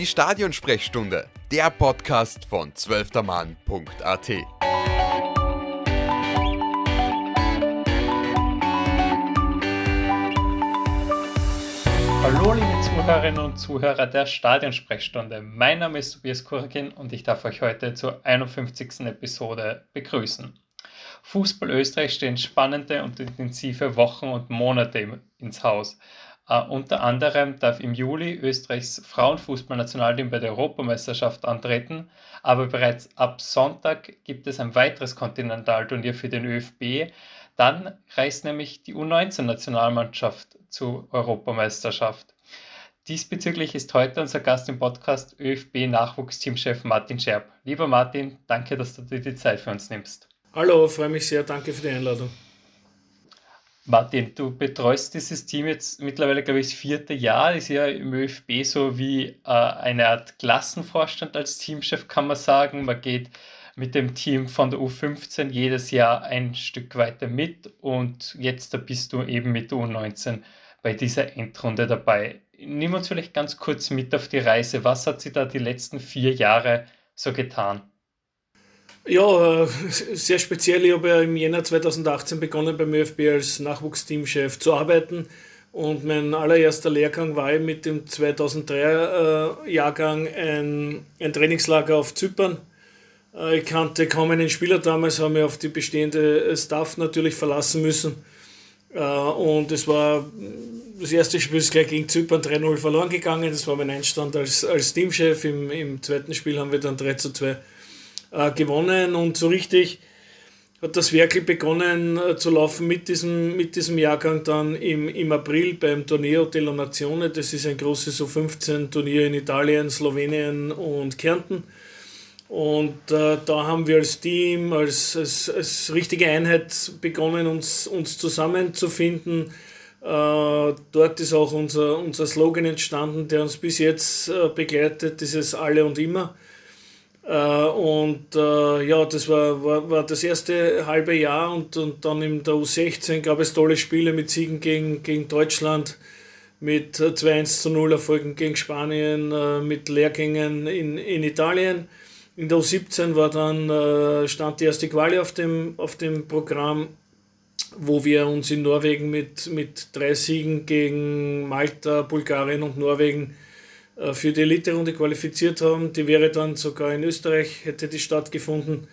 Die Stadionsprechstunde, der Podcast von zwölftermann.at. Hallo liebe Zuhörerinnen und Zuhörer der Stadionsprechstunde. Mein Name ist Tobias Kurkin und ich darf euch heute zur 51. Episode begrüßen. Fußball Österreich stehen spannende und intensive Wochen und Monate ins Haus. Uh, unter anderem darf im Juli Österreichs Frauenfußballnationalteam bei der Europameisterschaft antreten, aber bereits ab Sonntag gibt es ein weiteres Kontinentalturnier für den ÖFB. Dann reist nämlich die U19-Nationalmannschaft zur Europameisterschaft. Diesbezüglich ist heute unser Gast im Podcast ÖFB-Nachwuchsteamchef Martin Scherb. Lieber Martin, danke, dass du dir die Zeit für uns nimmst. Hallo, freue mich sehr, danke für die Einladung. Martin, du betreust dieses Team jetzt mittlerweile, glaube ich, das vierte Jahr. Ist ja im ÖFB so wie äh, eine Art Klassenvorstand als Teamchef, kann man sagen. Man geht mit dem Team von der U15 jedes Jahr ein Stück weiter mit und jetzt da bist du eben mit der U19 bei dieser Endrunde dabei. Nimm uns vielleicht ganz kurz mit auf die Reise. Was hat sie da die letzten vier Jahre so getan? Ja, äh, sehr speziell. Ich habe ja im Jänner 2018 begonnen beim ÖFB als Nachwuchsteamchef zu arbeiten. Und mein allererster Lehrgang war mit dem 2003er äh, Jahrgang ein, ein Trainingslager auf Zypern. Äh, ich kannte kaum einen Spieler damals, habe mich auf die bestehende Staff natürlich verlassen müssen. Und es war das erste Spiel ist gleich gegen Zypern 3-0 verloren gegangen. Das war mein Einstand als, als Teamchef. Im, Im zweiten Spiel haben wir dann 3 2 äh, gewonnen und so richtig hat das Werkel begonnen äh, zu laufen mit diesem, mit diesem Jahrgang dann im, im April beim Torneo della Nazione. Das ist ein großes U15-Turnier in Italien, Slowenien und Kärnten. Und äh, da haben wir als Team, als, als, als richtige Einheit begonnen, uns, uns zusammenzufinden. Äh, dort ist auch unser, unser Slogan entstanden, der uns bis jetzt äh, begleitet, dieses Alle und Immer. Äh, und äh, ja, das war, war, war das erste halbe Jahr und, und dann in der U16 gab es tolle Spiele mit Siegen gegen, gegen Deutschland, mit 2-1 äh, zu 0 Erfolgen gegen Spanien, mit Lehrgängen in, in Italien. In der U17 war dann, stand die erste Quali auf dem, auf dem Programm, wo wir uns in Norwegen mit, mit drei Siegen gegen Malta, Bulgarien und Norwegen äh, für die Elite-Runde qualifiziert haben. Die wäre dann sogar in Österreich, hätte die stattgefunden.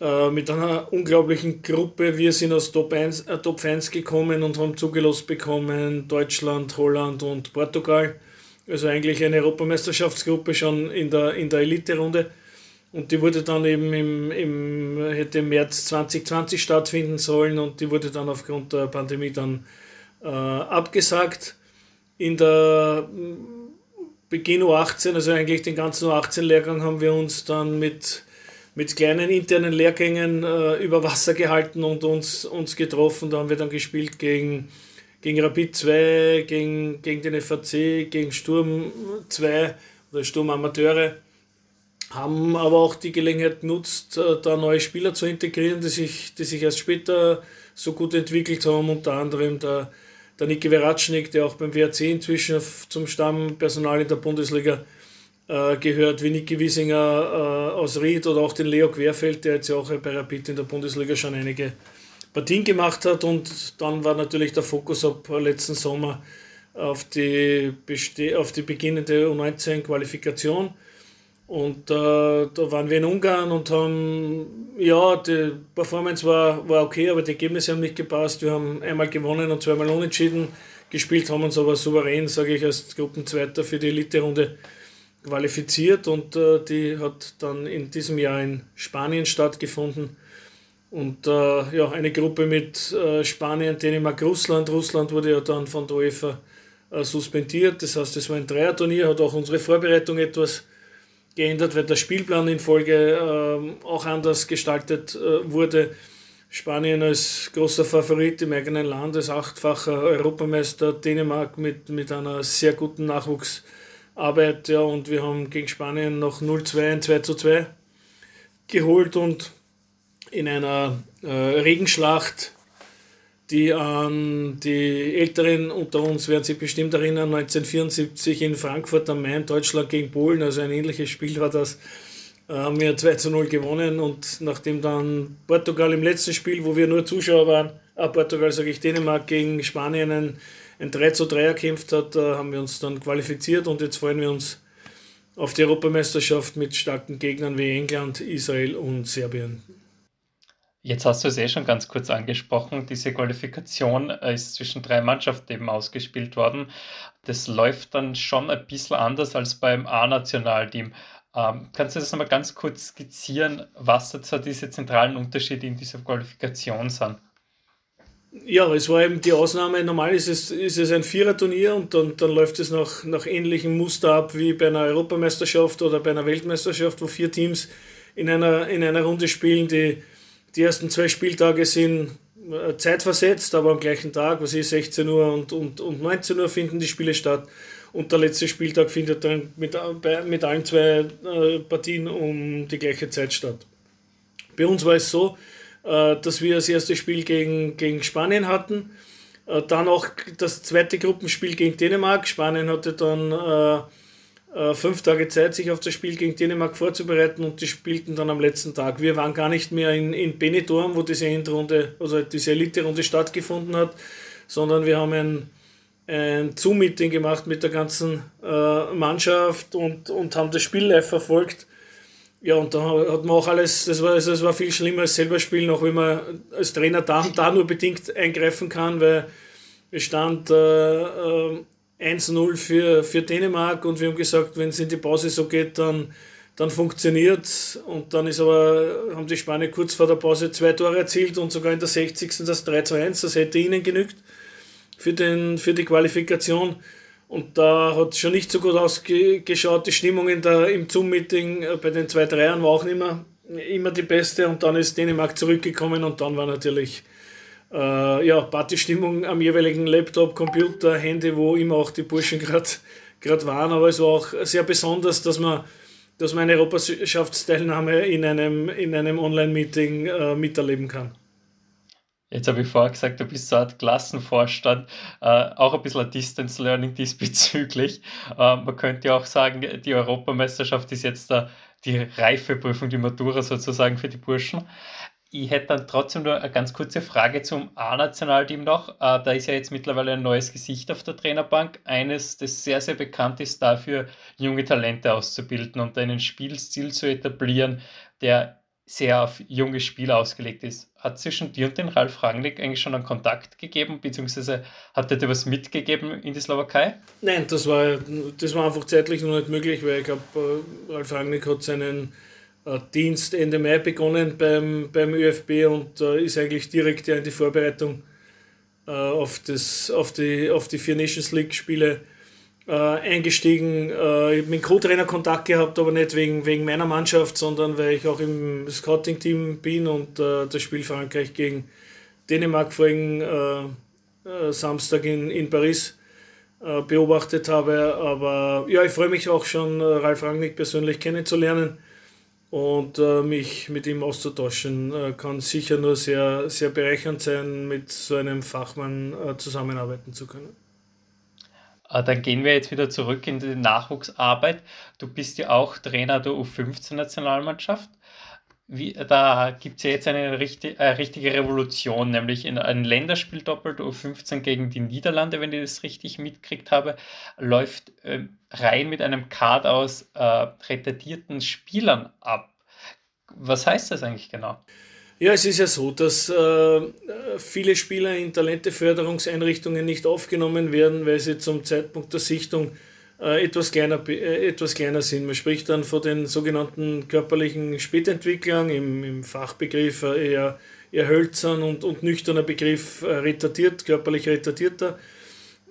Äh, mit einer unglaublichen Gruppe. Wir sind aus Top 1, äh, Top 1 gekommen und haben zugelost bekommen Deutschland, Holland und Portugal. Also eigentlich eine Europameisterschaftsgruppe schon in der, in der Elite-Runde. Und die wurde dann eben im, im, hätte im März 2020 stattfinden sollen und die wurde dann aufgrund der Pandemie dann äh, abgesagt. In der Beginn U18, also eigentlich den ganzen U18-Lehrgang, haben wir uns dann mit, mit kleinen internen Lehrgängen äh, über Wasser gehalten und uns, uns getroffen. Da haben wir dann gespielt gegen, gegen Rapid 2, gegen, gegen den FAC, gegen Sturm 2 oder Sturm Amateure. Haben aber auch die Gelegenheit genutzt, äh, da neue Spieler zu integrieren, die sich, die sich erst später so gut entwickelt haben, unter anderem der der Niki Veratschnik, der auch beim WRC inzwischen zum Stammpersonal in der Bundesliga äh, gehört, wie Niki Wiesinger äh, aus Ried oder auch den Leo Querfeld, der jetzt ja auch bei Rapid in der Bundesliga schon einige Partien gemacht hat. Und dann war natürlich der Fokus ab letzten Sommer auf die, auf die beginnende U19-Qualifikation. Und äh, da waren wir in Ungarn und haben, ja, die Performance war, war okay, aber die Ergebnisse haben nicht gepasst. Wir haben einmal gewonnen und zweimal unentschieden gespielt, haben uns aber souverän, sage ich, als Gruppenzweiter für die Elite-Runde qualifiziert und äh, die hat dann in diesem Jahr in Spanien stattgefunden. Und äh, ja, eine Gruppe mit äh, Spanien, Dänemark, Russland. Russland wurde ja dann von der UEFA äh, suspendiert. Das heißt, es war ein Dreierturnier, hat auch unsere Vorbereitung etwas geändert, weil der Spielplan in Folge äh, auch anders gestaltet äh, wurde. Spanien als großer Favorit im eigenen Land, als achtfacher Europameister, Dänemark mit, mit einer sehr guten Nachwuchsarbeit. Ja, und wir haben gegen Spanien noch 0-2, ein 2-2 geholt und in einer äh, Regenschlacht die an die Älteren unter uns werden sich bestimmt erinnern, 1974 in Frankfurt am Main, Deutschland gegen Polen, also ein ähnliches Spiel war das, äh, haben wir 2 zu 0 gewonnen und nachdem dann Portugal im letzten Spiel, wo wir nur Zuschauer waren, äh, Portugal sage ich Dänemark gegen Spanien ein, ein 3 zu 3 erkämpft hat, äh, haben wir uns dann qualifiziert und jetzt freuen wir uns auf die Europameisterschaft mit starken Gegnern wie England, Israel und Serbien. Jetzt hast du es eh schon ganz kurz angesprochen. Diese Qualifikation äh, ist zwischen drei Mannschaften eben ausgespielt worden. Das läuft dann schon ein bisschen anders als beim A-Nationalteam. Ähm, kannst du das nochmal ganz kurz skizzieren, was so diese zentralen Unterschiede in dieser Qualifikation sind? Ja, es war eben die Ausnahme. Normal ist es, ist es ein Viererturnier und dann, dann läuft es nach, nach ähnlichem Muster ab wie bei einer Europameisterschaft oder bei einer Weltmeisterschaft, wo vier Teams in einer, in einer Runde spielen, die die ersten zwei Spieltage sind äh, zeitversetzt, aber am gleichen Tag, was ist 16 Uhr und, und, und 19 Uhr finden die Spiele statt. Und der letzte Spieltag findet dann mit, mit allen zwei äh, Partien um die gleiche Zeit statt. Bei uns war es so, äh, dass wir das erste Spiel gegen, gegen Spanien hatten, dann auch das zweite Gruppenspiel gegen Dänemark. Spanien hatte dann äh, fünf Tage Zeit, sich auf das Spiel gegen Dänemark vorzubereiten und die spielten dann am letzten Tag. Wir waren gar nicht mehr in, in Benidorm, wo diese Endrunde, also diese Elite-Runde stattgefunden hat, sondern wir haben ein, ein Zoom-Meeting gemacht mit der ganzen äh, Mannschaft und, und haben das Spiel live verfolgt. Ja, und da hat man auch alles, das war, das war viel schlimmer als selber spielen, auch wenn man als Trainer da, da nur bedingt eingreifen kann, weil es stand äh, äh 1-0 für, für Dänemark und wir haben gesagt, wenn es in die Pause so geht, dann, dann funktioniert Und dann ist aber, haben die Spanier kurz vor der Pause zwei Tore erzielt und sogar in der 60. das 3-1. Das hätte ihnen genügt für, den, für die Qualifikation. Und da hat es schon nicht so gut ausgeschaut. Die Stimmung in der, im Zoom-Meeting äh, bei den zwei Dreiern war auch nicht mehr, immer die beste. Und dann ist Dänemark zurückgekommen und dann war natürlich äh, ja, Partystimmung am jeweiligen Laptop, Computer, Handy, wo immer auch die Burschen gerade waren. Aber es war auch sehr besonders, dass man, dass man eine Europameisterschaftsteilnahme in einem, in einem Online-Meeting äh, miterleben kann. Jetzt habe ich vorher gesagt, du bist so Art Klassenvorstand, äh, auch ein bisschen ein Distance Learning diesbezüglich. Äh, man könnte ja auch sagen, die Europameisterschaft ist jetzt da die Reifeprüfung, die Matura sozusagen für die Burschen. Ich hätte dann trotzdem nur eine ganz kurze Frage zum A-Nationalteam noch. Äh, da ist ja jetzt mittlerweile ein neues Gesicht auf der Trainerbank. Eines, das sehr, sehr bekannt ist dafür, junge Talente auszubilden und einen Spielstil zu etablieren, der sehr auf junge Spieler ausgelegt ist. Hat zwischen dir und den Ralf Rangnick eigentlich schon einen Kontakt gegeben, beziehungsweise hat er dir was mitgegeben in die Slowakei? Nein, das war, das war einfach zeitlich noch nicht möglich, weil ich glaube, äh, Ralf Rangnick hat seinen Dienst Ende Mai begonnen beim, beim ÖFB und äh, ist eigentlich direkt ja in die Vorbereitung äh, auf, das, auf, die, auf die vier Nations League Spiele äh, eingestiegen. Äh, ich habe mit Co-Trainer Kontakt gehabt, aber nicht wegen, wegen meiner Mannschaft, sondern weil ich auch im Scouting-Team bin und äh, das Spiel Frankreich gegen Dänemark vorigen Samstag in, in Paris beobachtet habe. Aber ja, ich freue mich auch schon, Ralf Rangnick persönlich kennenzulernen und äh, mich mit ihm auszutauschen, äh, kann sicher nur sehr, sehr bereichernd sein, mit so einem Fachmann äh, zusammenarbeiten zu können. Äh, dann gehen wir jetzt wieder zurück in die Nachwuchsarbeit. Du bist ja auch Trainer der U15-Nationalmannschaft. Wie, da gibt es ja jetzt eine richtig, äh, richtige Revolution, nämlich in ein Länderspiel doppelt U15 gegen die Niederlande, wenn ich das richtig mitkriegt habe, läuft äh, rein mit einem Card aus äh, retardierten Spielern ab. Was heißt das eigentlich genau? Ja, es ist ja so, dass äh, viele Spieler in Talenteförderungseinrichtungen nicht aufgenommen werden, weil sie zum Zeitpunkt der Sichtung äh, etwas, kleiner, äh, etwas kleiner sind. Man spricht dann von den sogenannten körperlichen Spätentwicklern, im, im Fachbegriff äh, eher, eher hölzern und, und nüchterner Begriff retardiert, körperlich retardierter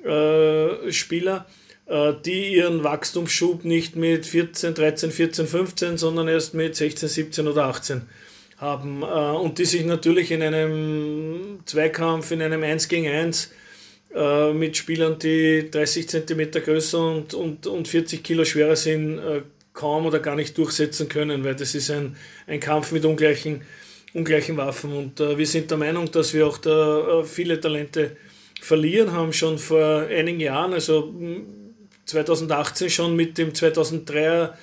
äh, Spieler, äh, die ihren Wachstumsschub nicht mit 14, 13, 14, 15, sondern erst mit 16, 17 oder 18 haben äh, und die sich natürlich in einem Zweikampf, in einem 1 gegen 1 äh, mit Spielern, die 30 cm größer und, und, und 40 Kilo schwerer sind, äh, kaum oder gar nicht durchsetzen können, weil das ist ein, ein Kampf mit ungleichen ungleichen Waffen. Und äh, wir sind der Meinung, dass wir auch da äh, viele Talente verlieren haben, schon vor einigen Jahren, also 2018 hm, schon mit dem 2003er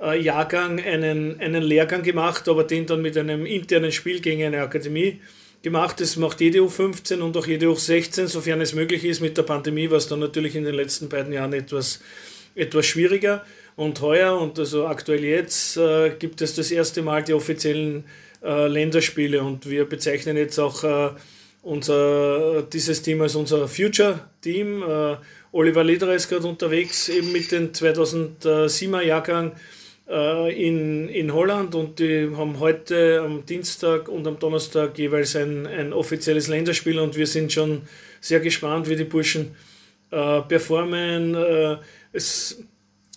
äh, Jahrgang einen, einen Lehrgang gemacht, aber den dann mit einem internen Spiel gegen eine Akademie gemacht. Das macht jede U15 und auch jede U16, sofern es möglich ist mit der Pandemie, was dann natürlich in den letzten beiden Jahren etwas, etwas schwieriger. Und heuer und also aktuell jetzt äh, gibt es das erste Mal die offiziellen äh, Länderspiele und wir bezeichnen jetzt auch äh, unser, dieses Team als unser Future-Team. Äh, Oliver Lederer ist gerade unterwegs, eben mit dem 2007er Jahrgang äh, in, in Holland und die haben heute am Dienstag und am Donnerstag jeweils ein, ein offizielles Länderspiel und wir sind schon sehr gespannt, wie die Burschen äh, performen. Äh, es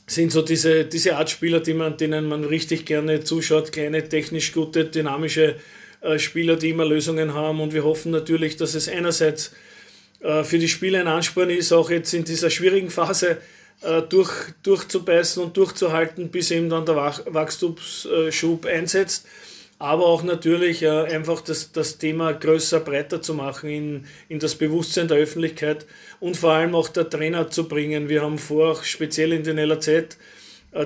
sind so diese, diese Art Spieler, die man, denen man richtig gerne zuschaut, kleine, technisch gute, dynamische äh, Spieler, die immer Lösungen haben und wir hoffen natürlich, dass es einerseits äh, für die Spieler ein Ansporn ist, auch jetzt in dieser schwierigen Phase äh, durch, durchzubeißen und durchzuhalten, bis eben dann der Wachstumsschub einsetzt. Aber auch natürlich äh, einfach das, das Thema größer, breiter zu machen in, in das Bewusstsein der Öffentlichkeit und vor allem auch der Trainer zu bringen. Wir haben vor, auch speziell in den LAZ, äh,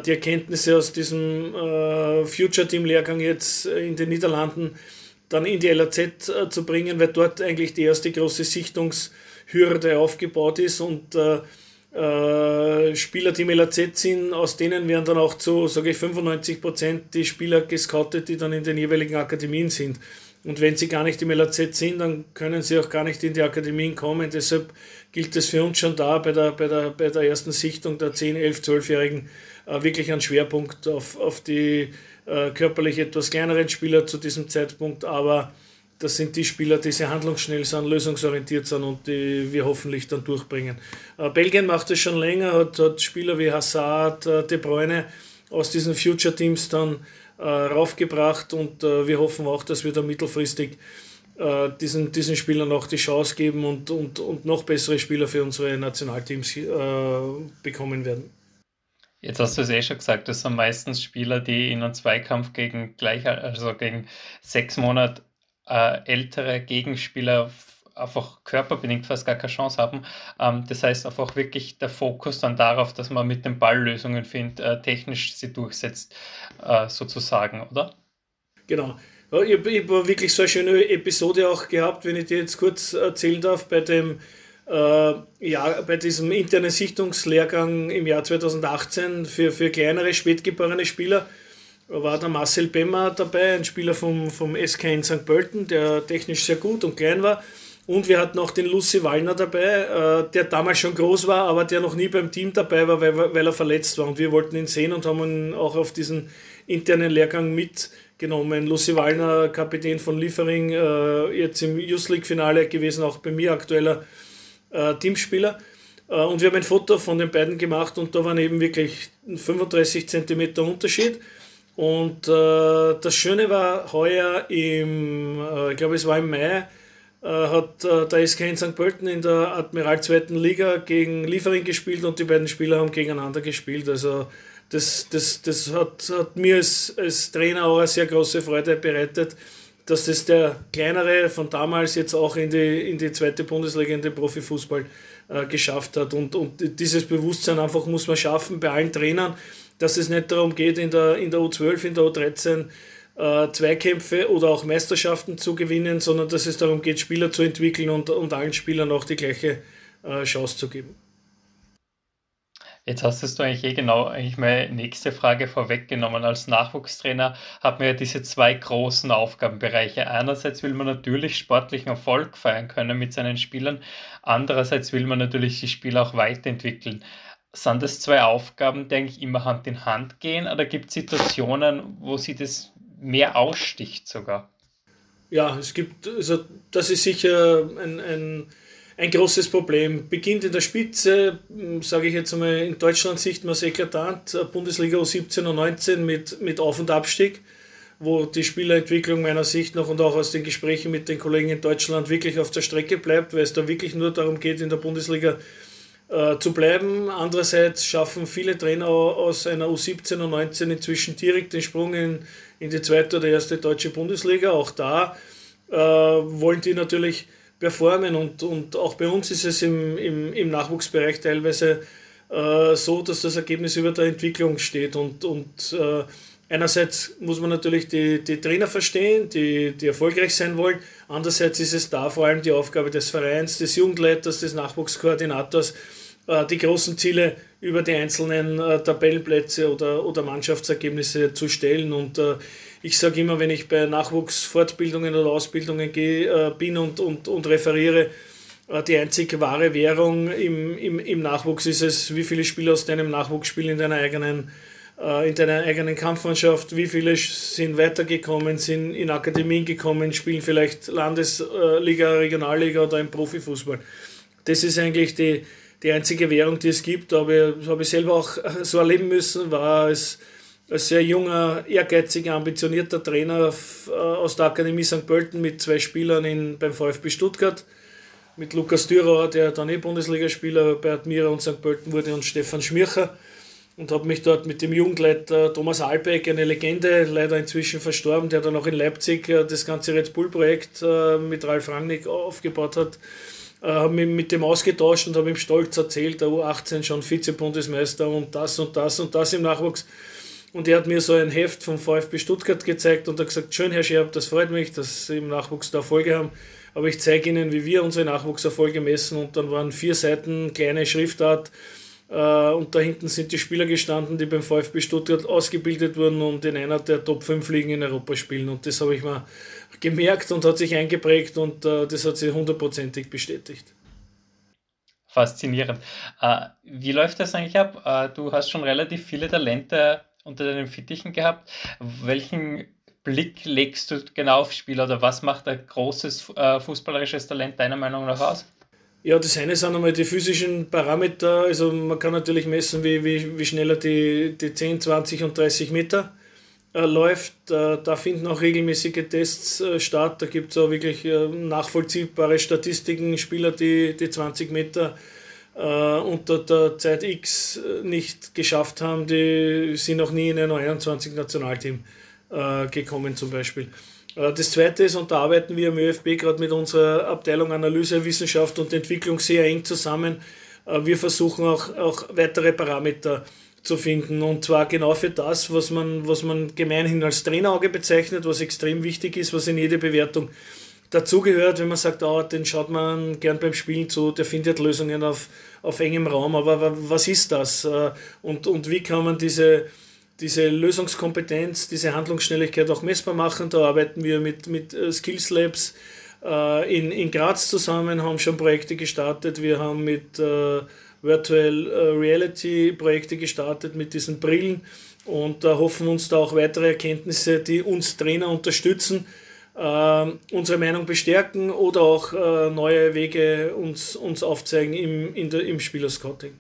die Erkenntnisse aus diesem äh, Future Team Lehrgang jetzt in den Niederlanden dann in die LAZ äh, zu bringen, weil dort eigentlich die erste große Sichtungshürde aufgebaut ist und äh, äh, Spieler, die im LAZ sind, aus denen werden dann auch zu, sage ich, 95 Prozent die Spieler gescoutet, die dann in den jeweiligen Akademien sind. Und wenn sie gar nicht im LAZ sind, dann können sie auch gar nicht in die Akademien kommen. Deshalb gilt es für uns schon da bei der, bei der, bei der ersten Sichtung der 10, 11, 12-Jährigen äh, wirklich einen Schwerpunkt auf, auf die äh, körperlich etwas kleineren Spieler zu diesem Zeitpunkt, aber das sind die Spieler, die sehr handlungsschnell sind, lösungsorientiert sind und die wir hoffentlich dann durchbringen. Äh, Belgien macht es schon länger, hat, hat Spieler wie Hazard, äh, De Bruyne aus diesen Future Teams dann äh, raufgebracht und äh, wir hoffen auch, dass wir da mittelfristig äh, diesen, diesen Spielern auch die Chance geben und, und, und noch bessere Spieler für unsere Nationalteams äh, bekommen werden. Jetzt hast du es eh schon gesagt, das sind meistens Spieler, die in einem Zweikampf gegen gleich, also gegen sechs Monate äh, ältere Gegenspieler einfach körperbedingt fast gar keine Chance haben. Ähm, das heißt einfach wirklich der Fokus dann darauf, dass man mit dem Ball Lösungen findet, äh, technisch sie durchsetzt, äh, sozusagen, oder? Genau. Ja, ich habe hab wirklich so eine schöne Episode auch gehabt, wenn ich dir jetzt kurz erzählen darf, bei dem äh, ja, bei diesem internen Sichtungslehrgang im Jahr 2018 für, für kleinere, spätgeborene Spieler war der Marcel Bemmer dabei, ein Spieler vom, vom SK in St. Pölten, der technisch sehr gut und klein war. Und wir hatten auch den Lucy Wallner dabei, äh, der damals schon groß war, aber der noch nie beim Team dabei war, weil, weil er verletzt war. Und wir wollten ihn sehen und haben ihn auch auf diesen internen Lehrgang mitgenommen. Lucy Wallner, Kapitän von Liefering, äh, jetzt im Youth League-Finale gewesen, auch bei mir aktueller äh, Teamspieler. und wir haben ein Foto von den beiden gemacht und da waren eben wirklich 35 Zentimeter Unterschied. Und äh, das Schöne war heuer im, äh, ich glaube es war im Mai, äh, hat äh, der SK in St. Pölten in der Admiral 2. Liga gegen Liefering gespielt und die beiden Spieler haben gegeneinander gespielt. Also das, das, das hat, hat mir als, als Trainer auch eine sehr große Freude bereitet, dass das der kleinere von damals jetzt auch in die, in die zweite Bundesliga, in den Profifußball äh, geschafft hat. Und, und dieses Bewusstsein einfach muss man schaffen bei allen Trainern dass es nicht darum geht, in der, in der U12, in der U13 äh, Zweikämpfe oder auch Meisterschaften zu gewinnen, sondern dass es darum geht, Spieler zu entwickeln und, und allen Spielern auch die gleiche äh, Chance zu geben. Jetzt hast du eigentlich eh genau eigentlich meine nächste Frage vorweggenommen. Als Nachwuchstrainer hat man ja diese zwei großen Aufgabenbereiche. Einerseits will man natürlich sportlichen Erfolg feiern können mit seinen Spielern, andererseits will man natürlich die Spieler auch weiterentwickeln. Sind das zwei Aufgaben, die eigentlich immer Hand in Hand gehen oder gibt es Situationen, wo sie das mehr aussticht sogar? Ja, es gibt, also das ist sicher ein, ein, ein großes Problem. Beginnt in der Spitze, sage ich jetzt einmal, in Deutschland sieht man es eklatant, Bundesliga U17 und 19 mit, mit Auf- und Abstieg, wo die Spielerentwicklung meiner Sicht nach und auch aus den Gesprächen mit den Kollegen in Deutschland wirklich auf der Strecke bleibt, weil es da wirklich nur darum geht, in der Bundesliga äh, zu bleiben. Andererseits schaffen viele Trainer aus einer U17 und 19 inzwischen direkt den Sprung in, in die zweite oder erste deutsche Bundesliga. Auch da äh, wollen die natürlich performen und, und auch bei uns ist es im, im, im Nachwuchsbereich teilweise äh, so, dass das Ergebnis über der Entwicklung steht und, und äh, Einerseits muss man natürlich die, die Trainer verstehen, die, die erfolgreich sein wollen. Andererseits ist es da vor allem die Aufgabe des Vereins, des Jugendleiters, des Nachwuchskoordinators, die großen Ziele über die einzelnen äh, Tabellenplätze oder, oder Mannschaftsergebnisse zu stellen. Und äh, ich sage immer, wenn ich bei Nachwuchsfortbildungen oder Ausbildungen gehe, bin und, und, und referiere, die einzige wahre Währung im, im, im Nachwuchs ist es, wie viele Spieler aus deinem Nachwuchs spielen in deiner eigenen äh, in deiner eigenen Kampfmannschaft, wie viele sind weitergekommen, sind in Akademien gekommen, spielen vielleicht Landesliga, Regionalliga oder im Profifußball. Das ist eigentlich die, die einzige Währung, die es gibt. Aber das habe ich selber auch so erleben müssen, war als, als sehr junger, ehrgeiziger, ambitionierter Trainer äh, aus der Akademie St. Pölten mit zwei Spielern in, beim VfB Stuttgart mit Lukas Dürauer, der dann eh Bundesligaspieler bei Admira und St. Pölten wurde, und Stefan Schmircher und habe mich dort mit dem Jugendleiter Thomas Albeck, eine Legende, leider inzwischen verstorben, der dann auch in Leipzig äh, das ganze Red Bull-Projekt äh, mit Ralf Rangnick aufgebaut hat, äh, habe mich mit dem ausgetauscht und habe ihm stolz erzählt, der U18 schon Vize-Bundesmeister und das und das und das im Nachwuchs. Und er hat mir so ein Heft vom VfB Stuttgart gezeigt und hat gesagt, schön Herr Scherb, das freut mich, dass Sie im Nachwuchs da Erfolge haben, aber ich zeige Ihnen, wie wir unsere Nachwuchserfolge messen und dann waren vier Seiten kleine Schriftart, äh, und da hinten sind die Spieler gestanden, die beim VfB Stuttgart ausgebildet wurden und in einer der Top 5 Ligen in Europa spielen. Und das habe ich mal gemerkt und hat sich eingeprägt und äh, das hat sich hundertprozentig bestätigt. Faszinierend. Äh, wie läuft das eigentlich ab? Du hast schon relativ viele Talente unter deinen Fittichen gehabt. Welchen Blick legst du genau auf Spieler oder was macht ein großes fußballerisches Talent deiner Meinung nach aus? Ja, das eine sind einmal die physischen Parameter. Also man kann natürlich messen, wie, wie, wie schnell er die, die 10, 20 und 30 Meter äh, läuft. Äh, da finden auch regelmäßige Tests äh, statt. Da gibt es auch wirklich äh, nachvollziehbare Statistiken. Spieler, die die 20 Meter äh, unter der Zeit X äh, nicht geschafft haben, die sind noch nie in ein 21 Nationalteam gekommen zum Beispiel. Äh, das zweite ist, und da arbeiten wir im ÖFB gerade mit unserer Abteilung Analyse, Wissenschaft und Entwicklung sehr eng zusammen. Äh, wir versuchen auch, auch weitere Parameter zu finden und zwar genau für das, was man, was man gemeinhin als Trainerauge bezeichnet, was extrem wichtig ist, was in jede Bewertung dazugehört, wenn man sagt, oh, den schaut man gern beim Spielen zu, der findet Lösungen auf, auf engem Raum, aber was ist das äh, und, und wie kann man diese diese Lösungskompetenz, diese Handlungsschnelligkeit auch messbar machen. Da arbeiten wir mit, mit äh, Skills Labs äh, in, in Graz zusammen, haben schon Projekte gestartet. Wir haben mit Virtual äh, Reality Projekte gestartet mit diesen Brillen und da hoffen uns da auch weitere Erkenntnisse, die uns Trainer unterstützen, äh, unsere Meinung bestärken oder auch äh, neue Wege uns, uns aufzeigen im, in der, im Spielerscouting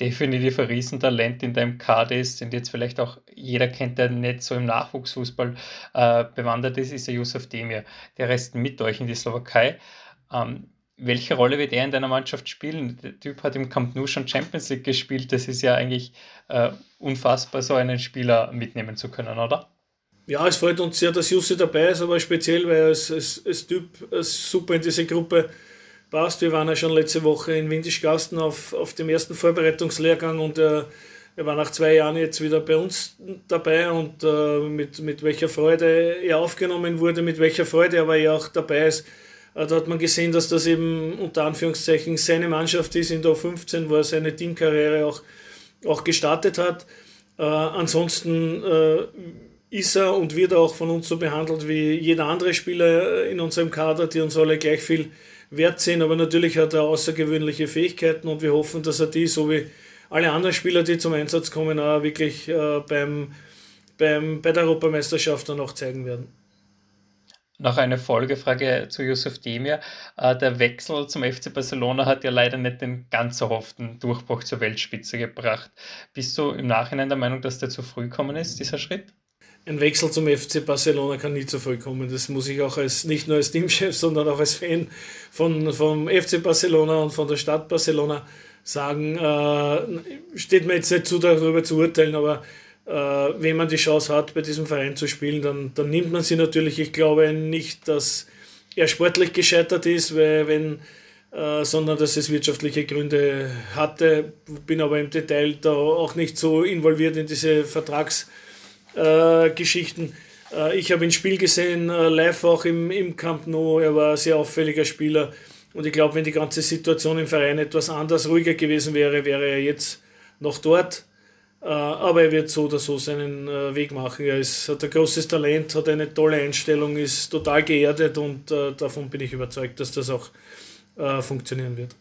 definitiv ein Riesentalent in deinem Kader ist und jetzt vielleicht auch jeder kennt, der nicht so im Nachwuchsfußball äh, bewandert ist, ist der Yusuf Demir. Der reist mit euch in die Slowakei. Ähm, welche Rolle wird er in deiner Mannschaft spielen? Der Typ hat im Camp Nou schon Champions League gespielt. Das ist ja eigentlich äh, unfassbar, so einen Spieler mitnehmen zu können, oder? Ja, es freut uns sehr, dass Jussi dabei ist, aber speziell, weil er als, als, als Typ als super in diese Gruppe passt. Wir waren ja schon letzte Woche in Windischgasten auf, auf dem ersten Vorbereitungslehrgang und äh, er war nach zwei Jahren jetzt wieder bei uns dabei und äh, mit, mit welcher Freude er aufgenommen wurde, mit welcher Freude aber er auch dabei ist. Äh, da hat man gesehen, dass das eben unter Anführungszeichen seine Mannschaft ist in der 15 wo er seine Teamkarriere auch, auch gestartet hat. Äh, ansonsten äh, ist er und wird er auch von uns so behandelt wie jeder andere Spieler in unserem Kader, die uns alle gleich viel wert sind. Aber natürlich hat er außergewöhnliche Fähigkeiten und wir hoffen, dass er die, so wie alle anderen Spieler, die zum Einsatz kommen, auch wirklich äh, beim, beim, bei der Europameisterschaft dann auch zeigen werden. Noch eine Folgefrage zu Yusuf Demir. Äh, der Wechsel zum FC Barcelona hat ja leider nicht den ganz erhofften Durchbruch zur Weltspitze gebracht. Bist du im Nachhinein der Meinung, dass der zu früh gekommen ist, dieser Schritt? ein Wechsel zum FC Barcelona kann nie zu vollkommen. Das muss ich auch als nicht nur als Teamchef, sondern auch als Fan von, vom FC Barcelona und von der Stadt Barcelona sagen. Äh, steht mir jetzt nicht zu, darüber zu urteilen, aber wenn man die Chance hat, bei diesem Verein zu spielen, dann, dann nimmt man sie natürlich. Ich glaube nicht, dass er sportlich gescheitert ist, weil wenn äh, sondern dass es wirtschaftliche Gründe hatte. Bin aber im Detail da auch nicht so involviert in diese Vertragsgeschichten. Äh, ich habe ihn Spiel gesehen, äh, live auch im, im Camp Nou. Er war ein sehr auffälliger Spieler. Und ich glaube, wenn die ganze Situation im Verein etwas anders, ruhiger gewesen wäre, wäre er jetzt noch dort. Äh, aber er wird so oder so seinen äh, Weg machen. Er ist, hat ein großes Talent, hat eine tolle Einstellung, ist total geerdet und äh, davon bin ich überzeugt, dass das auch funktionieren wird.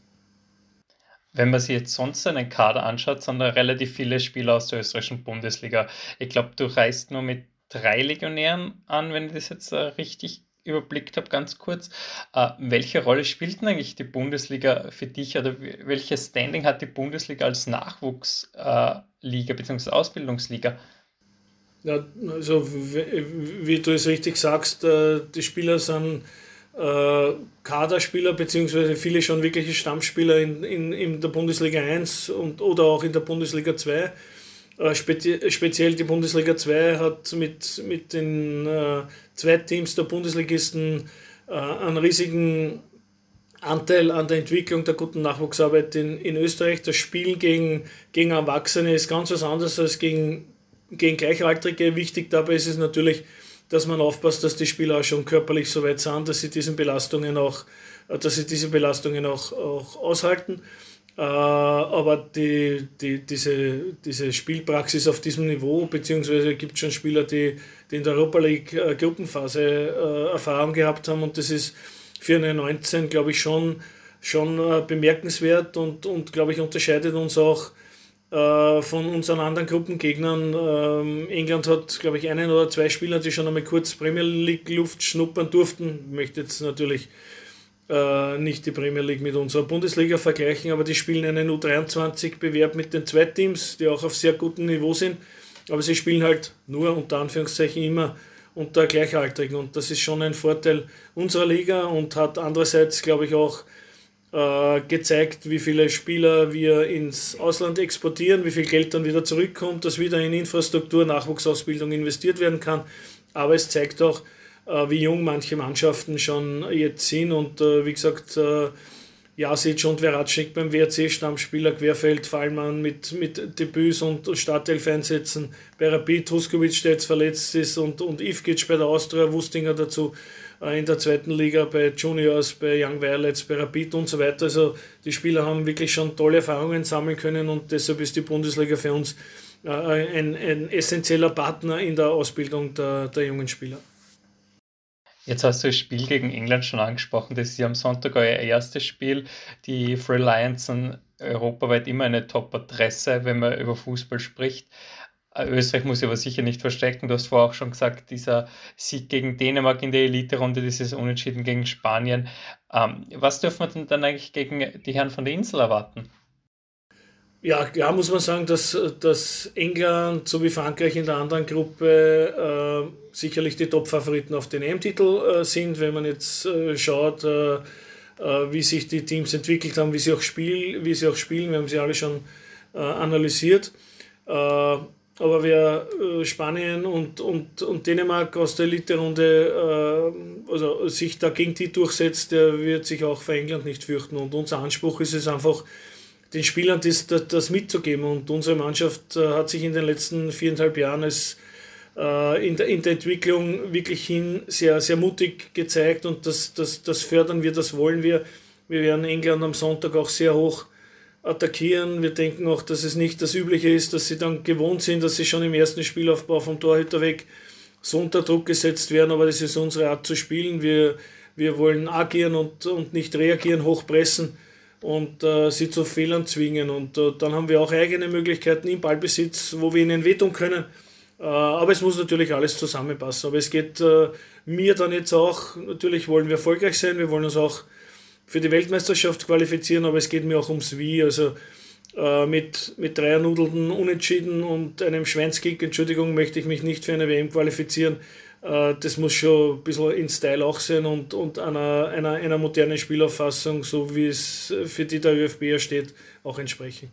Wenn man sich jetzt sonst einen Kader anschaut, sind da relativ viele Spieler aus der österreichischen Bundesliga. Ich glaube, du reist nur mit drei Legionären an, wenn ich das jetzt richtig überblickt habe, ganz kurz. Äh, welche Rolle spielt denn eigentlich die Bundesliga für dich oder welches Standing hat die Bundesliga als Nachwuchsliga äh, bzw. Ausbildungsliga? Ja, also wie, du es richtig sagst, äh, die Spieler sind äh, Kaderspieler, beziehungsweise viele schon wirkliche Stammspieler in, in, in der Bundesliga 1 und, oder auch in der Bundesliga 2. Äh, spezi speziell die Bundesliga 2 hat mit, mit den äh, Zweitteams der Bundesligisten äh, einen riesigen Anteil an der Entwicklung der guten Nachwuchsarbeit in, in Österreich. Das Spiel gegen, gegen Erwachsene ist ganz was anderes als gegen, gegen Gleichaltrige. Wichtig dabei ist es natürlich, dass man aufpasst, dass die Spieler auch schon körperlich so weit sind, dass sie diesen Belastungen auch, dass sie diese Belastungen auch, auch aushalten. Äh, aber die, die, diese, diese Spielpraxis auf diesem Niveau, beziehungsweise gibt es schon Spieler, die, die in der Europa League äh, Gruppenphase äh, Erfahrung gehabt haben und das ist für eine 19, glaube ich, schon, schon bemerkenswert und, und glaube ich, unterscheidet uns auch äh, von unseren anderen Gruppengegnern. Ähm, England hat, glaube ich, einen oder zwei Spieler, die schon einmal kurz Premier League Luft schnuppern durften. Ich möchte jetzt natürlich äh, nicht die Premier League mit unserer Bundesliga vergleichen, aber die spielen einen U23-Bewerb mit den Zweitteams, die auch auf sehr gutem Niveau sind. Aber sie spielen halt nur unter Anführungszeichen immer unter Gleichaltrigen und das ist schon ein Vorteil unserer Liga und hat andererseits, glaube ich, auch äh, gezeigt, wie viele Spieler wir ins Ausland exportieren, wie viel Geld dann wieder zurückkommt, dass wieder in Infrastruktur, Nachwuchsausbildung investiert werden kann. Aber es zeigt auch, äh, wie jung manche Mannschaften schon jetzt sind und äh, wie gesagt, äh, Jasic und Veratschnik beim WRC Stammspieler Querfeld, Fallmann mit, mit Debüts und Startelf-Einsätzen, bei Rapid Huskovic, der jetzt verletzt ist und, und Ivkic bei der Austria, Wustinger dazu. Äh, in der zweiten Liga bei Juniors, bei Young Violets, bei Rapid und so weiter. Also die Spieler haben wirklich schon tolle Erfahrungen sammeln können und deshalb ist die Bundesliga für uns äh, ein, ein essentieller Partner in der Ausbildung der, der jungen Spieler. Jetzt hast du das Spiel gegen England schon angesprochen. Das ist ja am Sonntag euer erstes Spiel. Die Free Lions sind europaweit immer eine Top-Adresse, wenn man über Fußball spricht. Äh, Österreich muss aber sicher nicht verstecken. Du hast vorher auch schon gesagt, dieser Sieg gegen Dänemark in der Elite-Runde, dieses Unentschieden gegen Spanien. Ähm, was dürfen wir denn dann eigentlich gegen die Herren von der Insel erwarten? Ja, klar muss man sagen, dass, dass England sowie Frankreich in der anderen Gruppe äh, sicherlich die Top-Favoriten auf den EM-Titel äh, sind. Wenn man jetzt äh, schaut, äh, äh, wie sich die Teams entwickelt haben, wie sie auch, spiel, wie sie auch spielen, wir haben sie alle schon äh, analysiert. Aber wer Spanien und, und, und Dänemark aus der Elite-Runde also sich da gegen die durchsetzt, der wird sich auch für England nicht fürchten. Und unser Anspruch ist es einfach, den Spielern das, das, das mitzugeben. Und unsere Mannschaft äh, hat sich in den letzten viereinhalb Jahren als äh, in, der, in der Entwicklung wirklich hin sehr, sehr mutig gezeigt und das, das, das fördern wir, das wollen wir. Wir werden England am Sonntag auch sehr hoch attackieren. Wir denken auch, dass es nicht das Übliche ist, dass sie dann gewohnt sind, dass sie schon im ersten Spielaufbau vom Torhüter weg so unter Druck gesetzt werden, aber das ist unsere Art zu spielen. Wir, wir wollen agieren und, und nicht reagieren, hochpressen und äh, sie zu Fehlern zwingen. Und äh, dann haben wir auch eigene Möglichkeiten im Ballbesitz, wo wir ihnen wehtun können. Äh, aber es muss natürlich alles zusammenpassen. Aber es geht äh, mir dann jetzt auch, natürlich wollen wir erfolgreich sein, wir wollen uns auch für die Weltmeisterschaft qualifizieren, aber es geht mir auch ums Wie. Also äh, mit, mit Dreiernudeln unentschieden und einem Schweinskick, Entschuldigung, möchte ich mich nicht für eine WM qualifizieren. Äh, das muss schon ein bisschen in Style auch sein und, und einer, einer, einer modernen Spielauffassung, so wie es für die der ÖFB steht, auch entsprechen.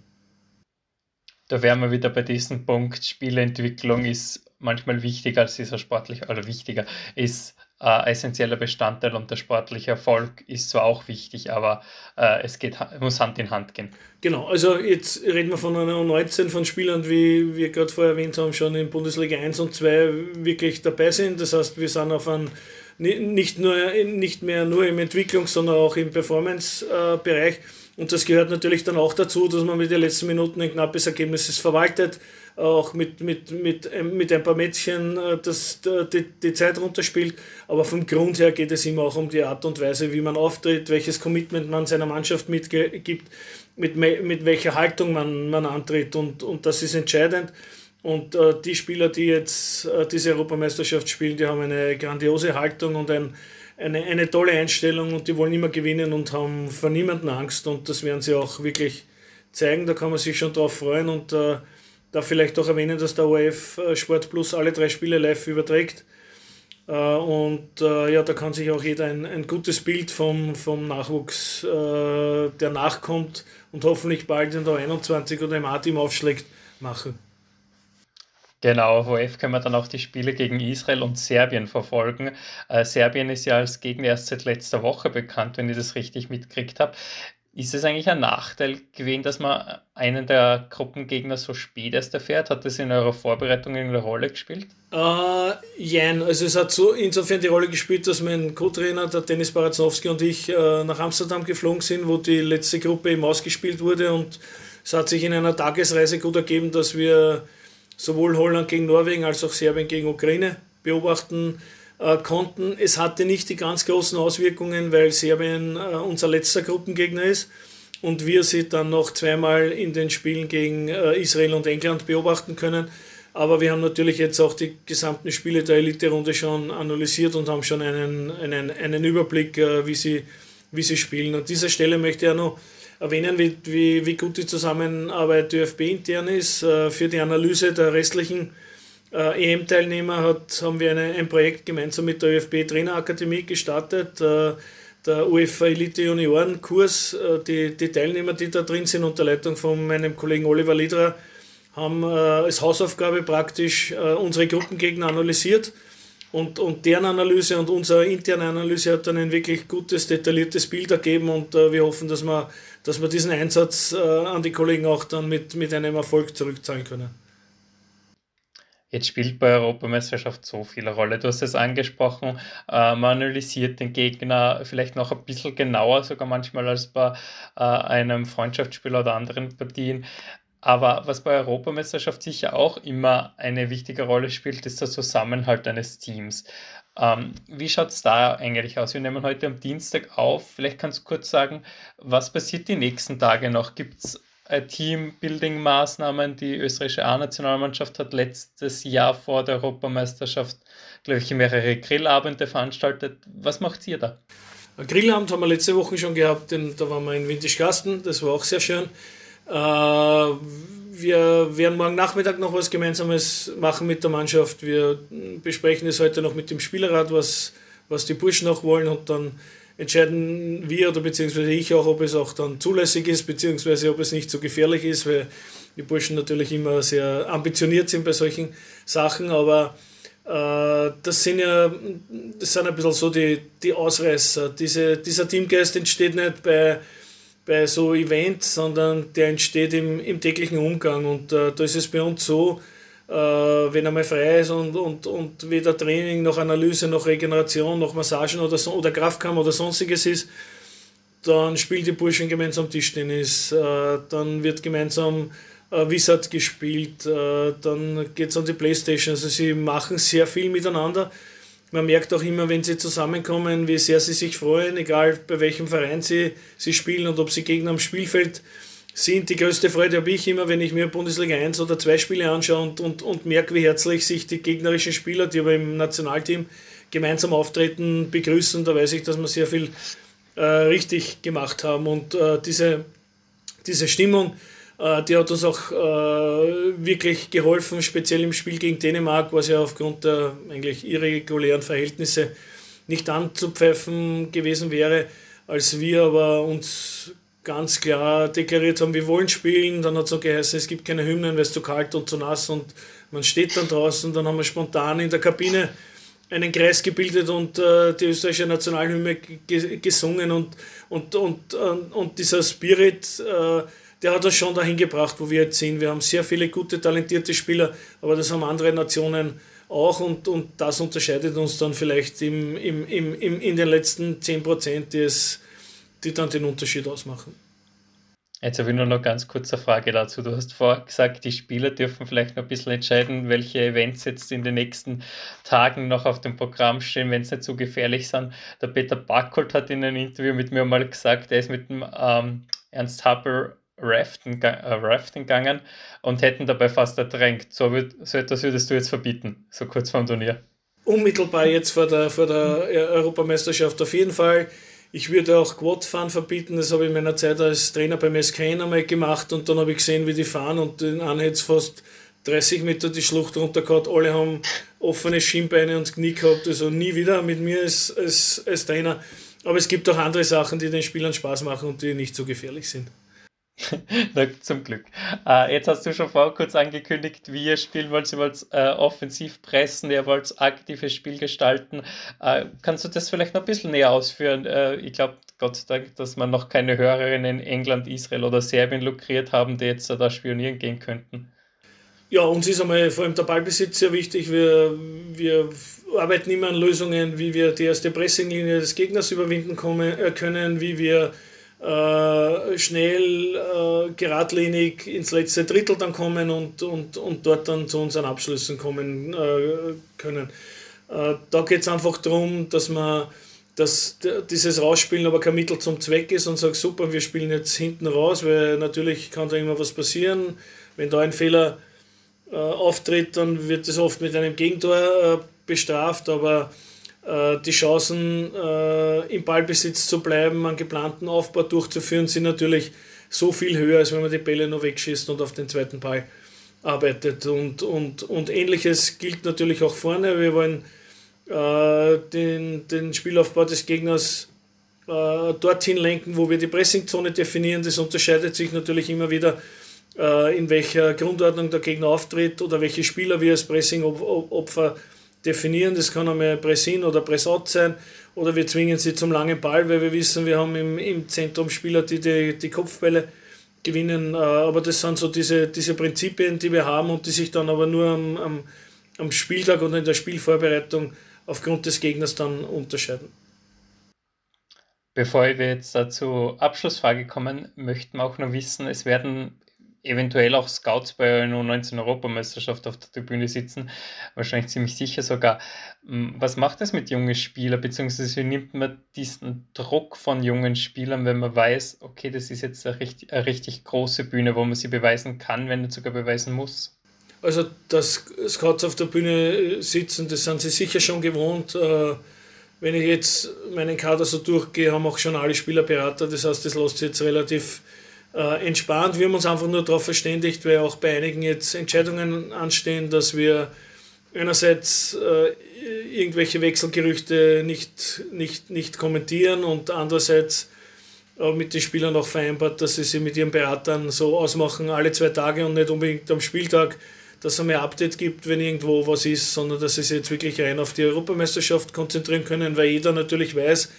Da wären wir wieder bei diesem Punkt. Spielentwicklung ist manchmal wichtiger als dieser sportliche, oder wichtiger, ist äh, essentieller Bestandteil und der sportliche Erfolg ist zwar auch wichtig, aber äh, es geht, muss Hand in Hand gehen. Genau, also jetzt reden wir von einer U19 von Spielern, wie wir gerade vorher erwähnt haben, schon in Bundesliga 1 und 2 wirklich dabei sind. Das heißt, wir sind auf einem nicht, nur, nicht mehr nur im Entwicklungs-, sondern auch im Performance-Bereich. Und das gehört natürlich dann auch dazu, dass man mit den letzten Minuten ein knappes Ergebnis verwaltet auch mit, mit, mit, ähm, mit ein paar Mädchen äh, das, die, die Zeit runterspielt. Aber vom Grund her geht es immer auch um die Art und Weise, wie man auftritt, welches Commitment man seiner Mannschaft mitgibt, mit, mit welcher Haltung man, man antritt. Und, und das ist entscheidend. Und äh, die Spieler, die jetzt äh, diese Europameisterschaft spielen, die haben eine grandiose Haltung und ein, eine, eine tolle Einstellung und die wollen immer gewinnen und haben vor niemandem Angst. Und das werden sie auch wirklich zeigen. Da kann man sich schon drauf freuen. Und äh, Darf vielleicht auch erwähnen, dass der ORF äh, Sport Plus alle drei Spiele live überträgt. Äh, und äh, ja, da kann sich auch jeder ein, ein gutes Bild vom, vom Nachwuchs, der nachkommt und hoffentlich bald in der 21 oder im A-Team aufschlägt, machen. Genau, auf OF können wir dann auch die Spiele gegen Israel und Serbien verfolgen. Äh, Serbien ist ja als Gegner erst seit letzter Woche bekannt, wenn ich das richtig mitgekriegt habe. Ist es eigentlich ein Nachteil gewesen, dass man einen der Gruppengegner so spät erst erfährt? Hat das in eurer Vorbereitung eine Rolle gespielt? Äh, jein, also es hat so insofern die Rolle gespielt, dass mein Co-Trainer, der Dennis Baratzowski und ich äh, nach Amsterdam geflogen sind, wo die letzte Gruppe eben ausgespielt wurde und es hat sich in einer Tagesreise gut ergeben, dass wir sowohl Holland gegen Norwegen als auch Serbien gegen Ukraine beobachten äh, konnten. Es hatte nicht die ganz großen Auswirkungen, weil Serbien äh, unser letzter Gruppengegner ist und wir sie dann noch zweimal in den Spielen gegen äh, Israel und England beobachten können. Aber wir haben natürlich jetzt auch die gesamten Spiele der Elite-Runde schon analysiert und haben schon einen, einen, einen Überblick, wie, sie, wie sie spielen. An dieser Stelle möchte ich auch noch erwähnen, wie, wie, wie gut die Zusammenarbeit ÖFB intern ist für die Analyse der restlichen äh, EM-Teilnehmer haben wir eine, ein Projekt gemeinsam mit der ÖFB Trainerakademie gestartet. Äh, der UEFA Elite Junioren Kurs, äh, die, die Teilnehmer, die da drin sind, unter Leitung von meinem Kollegen Oliver Lidra, haben äh, als Hausaufgabe praktisch äh, unsere Gruppengegner analysiert. Und, und deren Analyse und unsere interne Analyse hat dann ein wirklich gutes, detailliertes Bild ergeben und äh, wir hoffen, dass wir, dass wir diesen Einsatz äh, an die Kollegen auch dann mit, mit einem Erfolg zurückzahlen können. Jetzt spielt bei Europameisterschaft so viel Rolle. Du hast es angesprochen, äh, man analysiert den Gegner vielleicht noch ein bisschen genauer, sogar manchmal als bei äh, einem Freundschaftsspiel oder anderen Partien. Aber was bei Europameisterschaft sicher auch immer eine wichtige Rolle spielt, ist der Zusammenhalt eines Teams. Ähm, wie schaut es da eigentlich aus? Wir nehmen heute am Dienstag auf. Vielleicht kannst du kurz sagen, was passiert die nächsten Tage noch? Gibt es äh, Teambuilding-Maßnahmen. Die österreichische A-Nationalmannschaft hat letztes Jahr vor der Europameisterschaft, glaube ich, mehrere Grillabende veranstaltet. Was macht ihr da? Ein Grillabend haben wir letzte Woche schon gehabt, denn da waren wir in Wintischgasten, das war auch sehr schön. Äh, wir werden morgen Nachmittag noch was Gemeinsames machen mit der Mannschaft. Wir besprechen es heute noch mit dem Spielerrat, was, was die Burschen noch wollen und dann entscheiden wir oder beziehungsweise ich auch, ob es auch dann zulässig ist, beziehungsweise ob es nicht so gefährlich ist, weil die Burschen natürlich immer sehr ambitioniert sind bei solchen Sachen, aber äh, das sind ja das sind ein bisschen so die, die Ausreißer. Diese, dieser Teamgeist entsteht nicht bei, bei so Events, sondern der entsteht im, im täglichen Umgang und äh, da ist es bei uns so, äh, wenn er mal frei ist und, und, und weder Training noch Analyse noch Regeneration noch Massagen oder, so, oder Kraftkammer oder sonstiges ist, dann spielt die Burschen gemeinsam Tischtennis, äh, dann wird gemeinsam äh, Wizard gespielt, äh, dann geht es an die Playstation. Also sie machen sehr viel miteinander. Man merkt auch immer, wenn sie zusammenkommen, wie sehr sie sich freuen, egal bei welchem Verein sie, sie spielen und ob sie Gegner am Spielfeld sind. Die größte Freude habe ich immer, wenn ich mir Bundesliga 1 oder 2 Spiele anschaue und, und, und merke, wie herzlich sich die gegnerischen Spieler, die aber im Nationalteam gemeinsam auftreten, begrüßen. Da weiß ich, dass wir sehr viel äh, richtig gemacht haben. Und äh, diese, diese Stimmung Äh, die hat uns auch äh, wirklich geholfen, speziell im Spiel gegen Dänemark, was ja aufgrund der eigentlich irregulären Verhältnisse nicht anzupfeifen gewesen wäre, als wir aber uns ganz klar deklariert haben, wir wollen spielen. Dann hat es auch geheißen, es gibt keine Hymnen, weil es zu kalt und zu nass und man steht dann draußen. Dann haben wir spontan in der Kabine einen Kreis gebildet und äh, die österreichische Nationalhymne gesungen und, und, und, und, und dieser Spirit, äh, der hat uns schon dahin gebracht, wo wir jetzt sind. Wir haben sehr viele gute, talentierte Spieler, aber das haben andere Nationen auch und, und das unterscheidet uns dann vielleicht im, im, im, im, in den letzten 10 Prozent, die, die dann den Unterschied ausmachen. Jetzt habe ich nur noch ganz kurze Frage dazu. Du hast vorher gesagt, die Spieler dürfen vielleicht noch ein bisschen entscheiden, welche Events jetzt in den nächsten Tagen noch auf dem Programm stehen, wenn es nicht so gefährlich sind. Der Peter Backold hat in einem Interview mit mir mal gesagt, er ist mit dem ähm, Ernst Happel Raften, äh, Raften gegangen und hätten dabei fast ertränkt. So, so etwas würdest du jetzt verbieten, so kurz vor dem Turnier. Unmittelbar jetzt vor der, vor der Europameisterschaft auf jeden Fall. Ich würde auch Quadfahren verbieten, das habe ich in meiner Zeit als Trainer beim SK einmal gemacht und dann habe ich gesehen, wie die fahren und den einen hätte fast 30 Meter die Schlucht runtergehauen. Alle haben offene Schienbeine und Knie gehabt, also nie wieder mit mir als, als, als Trainer. Aber es gibt auch andere Sachen, die den Spielern Spaß machen und die nicht so gefährlich sind. Na, zum Glück. Äh, jetzt hast du schon vorher kurz angekündigt, wie ihr spielen wollt. Ihr wollt äh, offensiv pressen, ihr wollt aktives Spiel gestalten. Äh, kannst du das vielleicht noch ein bisschen näher ausführen? Äh, ich glaube, Gott sei Dank, dass man noch keine Hörerinnen in England, Israel oder Serbien lukriert haben, die jetzt da spionieren gehen könnten. Ja, uns ist einmal vor allem der Ballbesitz sehr wichtig. Wir, wir arbeiten immer an Lösungen, wie wir die erste Pressinglinie des Gegners überwinden äh, können, wie wir äh, schnell, äh, geradlinig ins letzte Drittel dann kommen und, und, und dort dann zu unseren Abschlüssen kommen äh, können. Äh, da geht es einfach darum, dass man dass dieses Rausspielen aber kein Mittel zum Zweck ist und sagt, super, wir spielen jetzt hinten raus, weil natürlich kann da immer was passieren. Wenn da ein Fehler äh, auftritt, dann wird das oft mit einem Gegentor bestraft, aber die Chancen, äh, im Ballbesitz zu bleiben, einen geplanten Aufbau durchzuführen, sind natürlich so viel höher, als wenn man die Bälle nur wegschießt und auf den zweiten Ball arbeitet. Und, und, und ähnliches gilt natürlich auch vorne. Wir wollen äh, den, den Spielaufbau des Gegners äh, dorthin lenken, wo wir die Pressingzone definieren. Das unterscheidet sich natürlich immer wieder, äh, in welcher Grundordnung der Gegner auftritt oder welche Spieler wir als Pressingopfer definieren. Das kann einmal Pressin oder Pressat sein oder wir zwingen sie zum langen Ball, weil wir wissen, wir haben im, im Zentrum Spieler, die, die die Kopfbälle gewinnen. Äh, aber das sind so diese, diese Prinzipien, die wir haben und die sich dann aber nur am, am, am Spieltag oder in der Spielvorbereitung aufgrund des Gegners dann unterscheiden. Bevor wir jetzt zur Abschlussfrage kommen, möchten wir auch noch wissen, es werden eventuell auch Scouts bei der U19 Europameisterschaft auf der Tribüne sitzen, wahrscheinlich ziemlich sicher sogar. Was macht das mit jungen Spielern, beziehungsweise wie nimmt man diesen Druck von jungen Spielern, wenn man weiß, okay, das ist jetzt eine richtig, eine richtig große Bühne, wo man sie beweisen kann, wenn nicht sogar beweisen muss? Also, dass Scouts auf der Bühne sitzen, das sind sie sicher schon gewohnt. Äh, wenn ich jetzt meinen Kader so durchgehe, haben auch schon alle Spieler Berater, das heißt, das lässt sich jetzt relativ äh, entspannt. Wir haben uns einfach nur darauf verständigt, weil auch bei einigen jetzt Entscheidungen anstehen, dass wir einerseits äh, irgendwelche Wechselgerüchte nicht, nicht, nicht kommentieren und andererseits äh, mit den Spielern auch vereinbart, dass sie sich mit ihren Beratern so ausmachen, alle zwei Tage und nicht unbedingt am Spieltag, dass es mehr Update gibt, wenn irgendwo was ist, sondern dass sie sich jetzt wirklich rein auf die Europameisterschaft konzentrieren können, weil jeder natürlich weiß,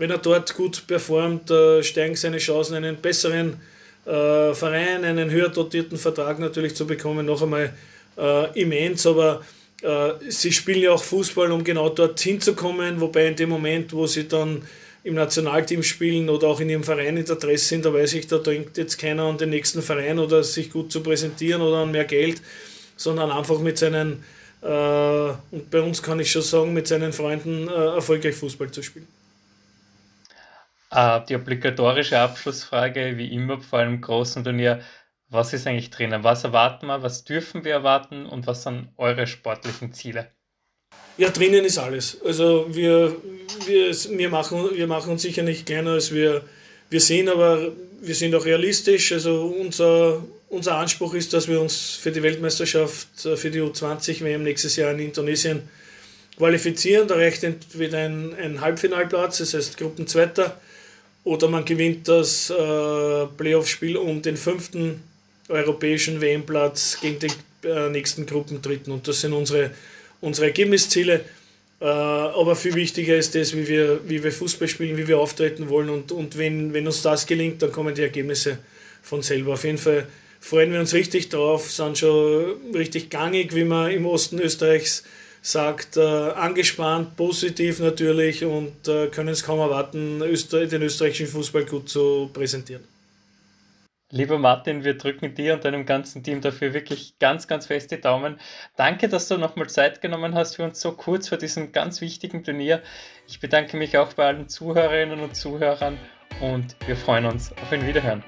wenn er dort gut performt, äh, steigen seine Chancen, einen besseren äh, Verein, einen höher dotierten Vertrag natürlich zu bekommen, noch einmal äh, immens. Aber sie spielen ja auch Fußball, um genau dorthin zu kommen, wobei in dem Moment, wo sie dann im Nationalteam spielen oder auch in ihrem Verein in der Dress sind, da weiß ich, da denkt jetzt keiner an den nächsten Verein oder sich gut zu präsentieren oder an mehr Geld, sondern einfach mit seinen, äh, und bei uns kann ich schon sagen, mit seinen Freunden äh, erfolgreich Fußball zu spielen. Äh, die obligatorische Abschlussfrage, wie immer, vor einem großen Turnier. Was ist eigentlich drinnen? Was erwarten wir? Was dürfen wir erwarten? Und was sind eure sportlichen Ziele? Ja, drinnen ist alles. Also wir, wir, wir, machen, wir machen uns sicher nicht kleiner, als wir, Wir sind aber wir sind auch realistisch. Also unser, unser Anspruch ist, dass wir uns für die Weltmeisterschaft, äh, für die U20 WM nächstes Jahr in Indonesien qualifizieren. Da reicht entweder ein, ein Halbfinalplatz, das heißt Gruppenzweiter, oder man gewinnt das äh, Playoff-Spiel um den fünften europäischen WM-Platz gegen den äh, nächsten Gruppendritten. Und das sind unsere, unsere Ergebnisziele. Äh, aber viel wichtiger ist das, wie wir, wie wir Fußball spielen, wie wir auftreten wollen. Und, und wenn, wenn uns das gelingt, dann kommen die Ergebnisse von selber. Auf jeden Fall freuen wir uns richtig drauf, sind schon richtig gangig, wie man im Osten Österreichs sagt, äh, angespannt, positiv natürlich und äh, können es kaum erwarten, Öster den österreichischen Fußball gut zu präsentieren. Lieber Martin, wir drücken dir und deinem ganzen Team dafür wirklich ganz, ganz feste Daumen. Danke, dass du nochmal Zeit genommen hast für uns so kurz vor diesem ganz wichtigen Turnier. Ich bedanke mich auch bei allen Zuhörerinnen und Zuhörern und wir freuen uns auf ein Wiederhören.